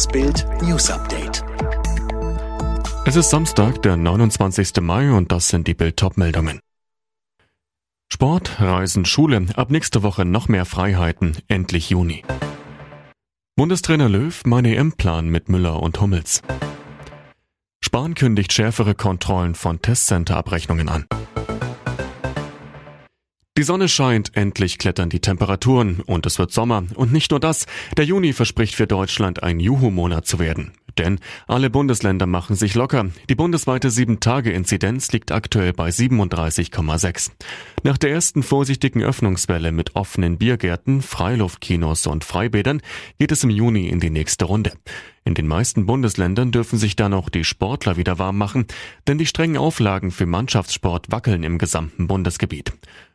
Das Bild News Update. Es ist Samstag, der 29. Mai und das sind die Bild meldungen Sport, Reisen, Schule, ab nächste Woche noch mehr Freiheiten, endlich Juni. Bundestrainer Löw, mein EM-Plan mit Müller und Hummels. Spahn kündigt schärfere Kontrollen von Testcenter-Abrechnungen an. Die Sonne scheint, endlich klettern die Temperaturen und es wird Sommer. Und nicht nur das, der Juni verspricht für Deutschland ein Juhu-Monat zu werden. Denn alle Bundesländer machen sich locker. Die bundesweite 7-Tage-Inzidenz liegt aktuell bei 37,6. Nach der ersten vorsichtigen Öffnungswelle mit offenen Biergärten, Freiluftkinos und Freibädern geht es im Juni in die nächste Runde. In den meisten Bundesländern dürfen sich dann auch die Sportler wieder warm machen, denn die strengen Auflagen für Mannschaftssport wackeln im gesamten Bundesgebiet.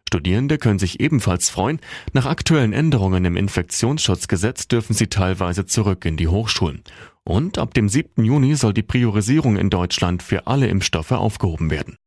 Studierende können sich ebenfalls freuen. Nach aktuellen Änderungen im Infektionsschutzgesetz dürfen sie teilweise zurück in die Hochschulen. Und ab dem 7. Juni soll die Priorisierung in Deutschland für alle Impfstoffe aufgehoben werden.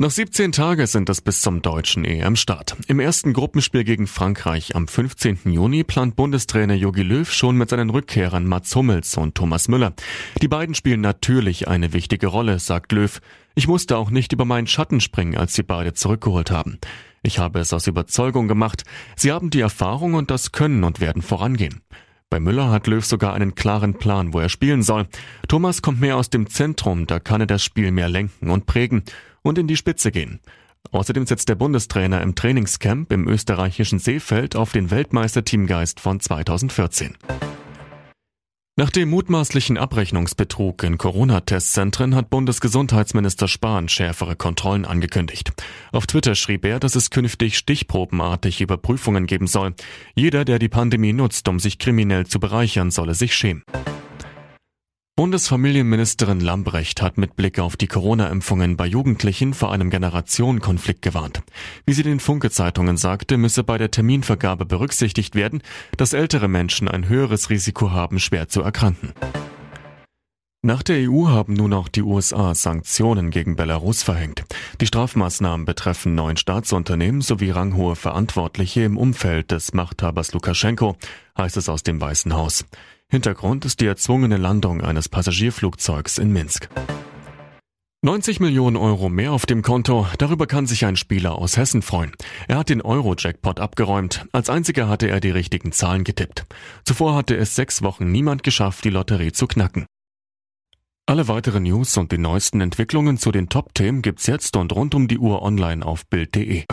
Noch 17 Tage sind es bis zum deutschen EM-Start. Im ersten Gruppenspiel gegen Frankreich am 15. Juni plant Bundestrainer Jogi Löw schon mit seinen Rückkehrern Mats Hummels und Thomas Müller. Die beiden spielen natürlich eine wichtige Rolle, sagt Löw. Ich musste auch nicht über meinen Schatten springen, als sie beide zurückgeholt haben. Ich habe es aus Überzeugung gemacht. Sie haben die Erfahrung und das Können und werden vorangehen. Bei Müller hat Löw sogar einen klaren Plan, wo er spielen soll. Thomas kommt mehr aus dem Zentrum, da kann er das Spiel mehr lenken und prägen und in die Spitze gehen. Außerdem setzt der Bundestrainer im Trainingscamp im österreichischen Seefeld auf den Weltmeister-Teamgeist von 2014. Nach dem mutmaßlichen Abrechnungsbetrug in Corona-Testzentren hat Bundesgesundheitsminister Spahn schärfere Kontrollen angekündigt. Auf Twitter schrieb er, dass es künftig stichprobenartig Überprüfungen geben soll. Jeder, der die Pandemie nutzt, um sich kriminell zu bereichern, solle sich schämen. Bundesfamilienministerin Lambrecht hat mit Blick auf die Corona-Impfungen bei Jugendlichen vor einem Generationenkonflikt gewarnt. Wie sie den Funke-Zeitungen sagte, müsse bei der Terminvergabe berücksichtigt werden, dass ältere Menschen ein höheres Risiko haben, schwer zu erkranken. Nach der EU haben nun auch die USA Sanktionen gegen Belarus verhängt. Die Strafmaßnahmen betreffen neun Staatsunternehmen sowie ranghohe Verantwortliche im Umfeld des Machthabers Lukaschenko, heißt es aus dem Weißen Haus. Hintergrund ist die erzwungene Landung eines Passagierflugzeugs in Minsk. 90 Millionen Euro mehr auf dem Konto, darüber kann sich ein Spieler aus Hessen freuen. Er hat den Euro-Jackpot abgeräumt. Als einziger hatte er die richtigen Zahlen getippt. Zuvor hatte es sechs Wochen niemand geschafft, die Lotterie zu knacken. Alle weiteren News und die neuesten Entwicklungen zu den Top-Themen gibt's jetzt und rund um die Uhr online auf Bild.de.